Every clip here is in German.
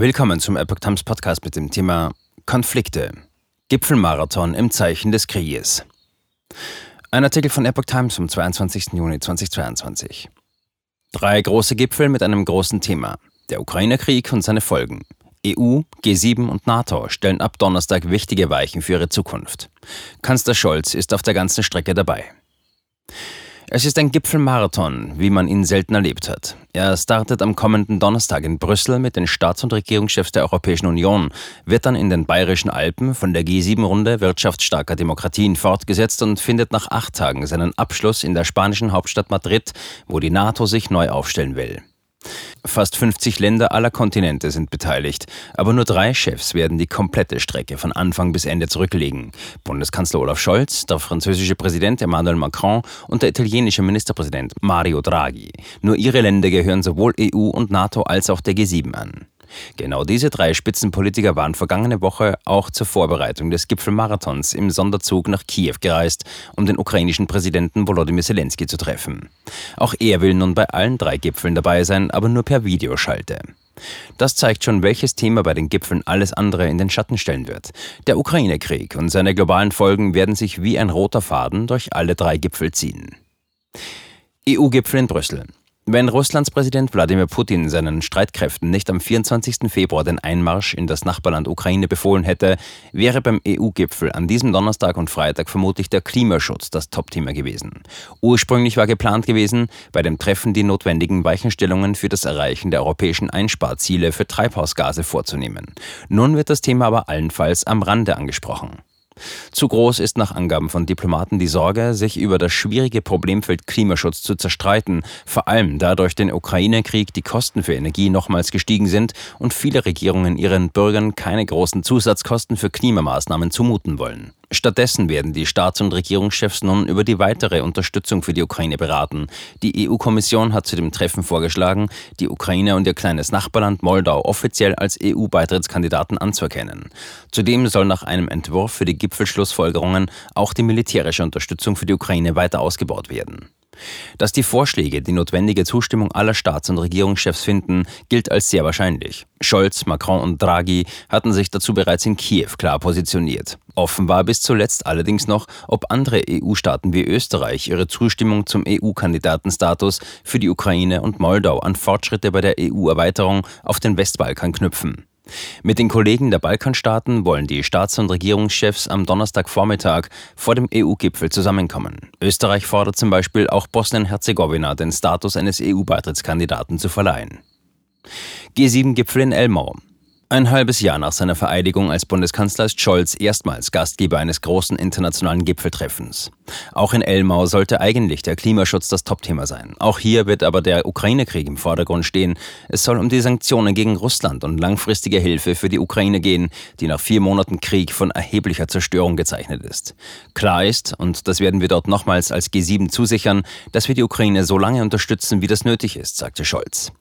Willkommen zum Epoch Times Podcast mit dem Thema Konflikte. Gipfelmarathon im Zeichen des Krieges. Ein Artikel von Epoch Times vom 22. Juni 2022. Drei große Gipfel mit einem großen Thema. Der Ukraine-Krieg und seine Folgen. EU, G7 und NATO stellen ab Donnerstag wichtige Weichen für ihre Zukunft. Kanzler Scholz ist auf der ganzen Strecke dabei. Es ist ein Gipfelmarathon, wie man ihn selten erlebt hat. Er startet am kommenden Donnerstag in Brüssel mit den Staats- und Regierungschefs der Europäischen Union, wird dann in den Bayerischen Alpen von der G7-Runde wirtschaftsstarker Demokratien fortgesetzt und findet nach acht Tagen seinen Abschluss in der spanischen Hauptstadt Madrid, wo die NATO sich neu aufstellen will. Fast 50 Länder aller Kontinente sind beteiligt, aber nur drei Chefs werden die komplette Strecke von Anfang bis Ende zurücklegen. Bundeskanzler Olaf Scholz, der französische Präsident Emmanuel Macron und der italienische Ministerpräsident Mario Draghi. Nur ihre Länder gehören sowohl EU und NATO als auch der G7 an. Genau diese drei Spitzenpolitiker waren vergangene Woche auch zur Vorbereitung des Gipfelmarathons im Sonderzug nach Kiew gereist, um den ukrainischen Präsidenten Volodymyr Zelensky zu treffen. Auch er will nun bei allen drei Gipfeln dabei sein, aber nur per Videoschalte. Das zeigt schon, welches Thema bei den Gipfeln alles andere in den Schatten stellen wird. Der Ukraine-Krieg und seine globalen Folgen werden sich wie ein roter Faden durch alle drei Gipfel ziehen. EU-Gipfel in Brüssel. Wenn Russlands Präsident Wladimir Putin seinen Streitkräften nicht am 24. Februar den Einmarsch in das Nachbarland Ukraine befohlen hätte, wäre beim EU-Gipfel an diesem Donnerstag und Freitag vermutlich der Klimaschutz das Top-Thema gewesen. Ursprünglich war geplant gewesen, bei dem Treffen die notwendigen Weichenstellungen für das Erreichen der europäischen Einsparziele für Treibhausgase vorzunehmen. Nun wird das Thema aber allenfalls am Rande angesprochen. Zu groß ist nach Angaben von Diplomaten die Sorge, sich über das schwierige Problemfeld Klimaschutz zu zerstreiten, vor allem da durch den Ukraine-Krieg die Kosten für Energie nochmals gestiegen sind und viele Regierungen ihren Bürgern keine großen Zusatzkosten für Klimamaßnahmen zumuten wollen. Stattdessen werden die Staats- und Regierungschefs nun über die weitere Unterstützung für die Ukraine beraten. Die EU-Kommission hat zu dem Treffen vorgeschlagen, die Ukraine und ihr kleines Nachbarland Moldau offiziell als EU-Beitrittskandidaten anzuerkennen. Zudem soll nach einem Entwurf für die Gipfelschlussfolgerungen auch die militärische Unterstützung für die Ukraine weiter ausgebaut werden. Dass die Vorschläge die notwendige Zustimmung aller Staats- und Regierungschefs finden, gilt als sehr wahrscheinlich. Scholz, Macron und Draghi hatten sich dazu bereits in Kiew klar positioniert. Offen war bis zuletzt allerdings noch, ob andere EU-Staaten wie Österreich ihre Zustimmung zum EU-Kandidatenstatus für die Ukraine und Moldau an Fortschritte bei der EU-Erweiterung auf den Westbalkan knüpfen. Mit den Kollegen der Balkanstaaten wollen die Staats- und Regierungschefs am Donnerstagvormittag vor dem EU-Gipfel zusammenkommen. Österreich fordert zum Beispiel auch Bosnien-Herzegowina den Status eines EU-Beitrittskandidaten zu verleihen. G7-Gipfel in Elmau. Ein halbes Jahr nach seiner Vereidigung als Bundeskanzler ist Scholz erstmals Gastgeber eines großen internationalen Gipfeltreffens. Auch in Elmau sollte eigentlich der Klimaschutz das Topthema sein. Auch hier wird aber der Ukraine-Krieg im Vordergrund stehen. Es soll um die Sanktionen gegen Russland und langfristige Hilfe für die Ukraine gehen, die nach vier Monaten Krieg von erheblicher Zerstörung gezeichnet ist. Klar ist, und das werden wir dort nochmals als G7 zusichern, dass wir die Ukraine so lange unterstützen, wie das nötig ist, sagte Scholz.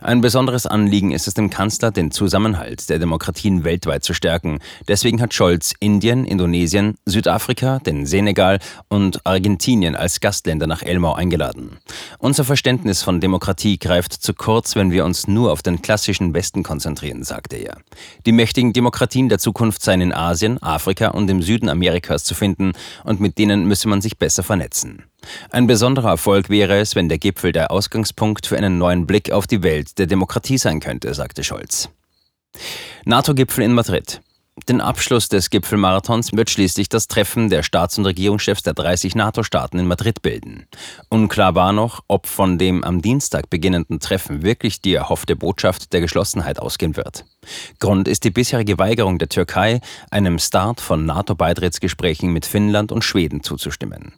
Ein besonderes Anliegen ist es dem Kanzler, den Zusammenhalt der Demokratien weltweit zu stärken. Deswegen hat Scholz Indien, Indonesien, Südafrika, den Senegal und Argentinien als Gastländer nach Elmau eingeladen. Unser Verständnis von Demokratie greift zu kurz, wenn wir uns nur auf den klassischen Westen konzentrieren, sagte er. Die mächtigen Demokratien der Zukunft seien in Asien, Afrika und im Süden Amerikas zu finden und mit denen müsse man sich besser vernetzen. Ein besonderer Erfolg wäre es, wenn der Gipfel der Ausgangspunkt für einen neuen Blick auf die Welt der Demokratie sein könnte, sagte Scholz. NATO-Gipfel in Madrid. Den Abschluss des Gipfelmarathons wird schließlich das Treffen der Staats- und Regierungschefs der 30 NATO-Staaten in Madrid bilden. Unklar war noch, ob von dem am Dienstag beginnenden Treffen wirklich die erhoffte Botschaft der Geschlossenheit ausgehen wird. Grund ist die bisherige Weigerung der Türkei, einem Start von NATO-Beitrittsgesprächen mit Finnland und Schweden zuzustimmen.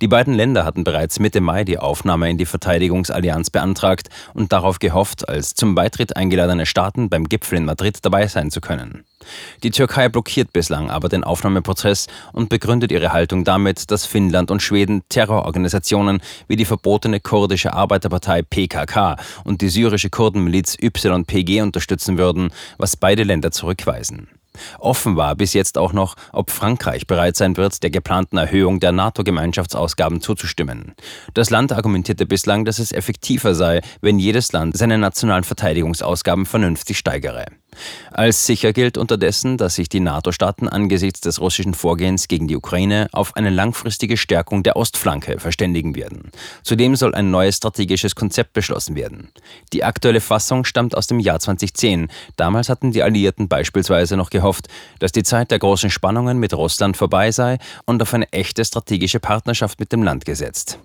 Die beiden Länder hatten bereits Mitte Mai die Aufnahme in die Verteidigungsallianz beantragt und darauf gehofft, als zum Beitritt eingeladene Staaten beim Gipfel in Madrid dabei sein zu können. Die Türkei blockiert bislang aber den Aufnahmeprozess und begründet ihre Haltung damit, dass Finnland und Schweden Terrororganisationen wie die verbotene kurdische Arbeiterpartei PKK und die syrische Kurdenmiliz YPG unterstützen würden, was beide Länder zurückweisen. Offen war bis jetzt auch noch, ob Frankreich bereit sein wird, der geplanten Erhöhung der NATO-Gemeinschaftsausgaben zuzustimmen. Das Land argumentierte bislang, dass es effektiver sei, wenn jedes Land seine nationalen Verteidigungsausgaben vernünftig steigere. Als sicher gilt unterdessen, dass sich die NATO-Staaten angesichts des russischen Vorgehens gegen die Ukraine auf eine langfristige Stärkung der Ostflanke verständigen werden. Zudem soll ein neues strategisches Konzept beschlossen werden. Die aktuelle Fassung stammt aus dem Jahr 2010. Damals hatten die Alliierten beispielsweise noch gehofft, dass die Zeit der großen Spannungen mit Russland vorbei sei und auf eine echte strategische Partnerschaft mit dem Land gesetzt.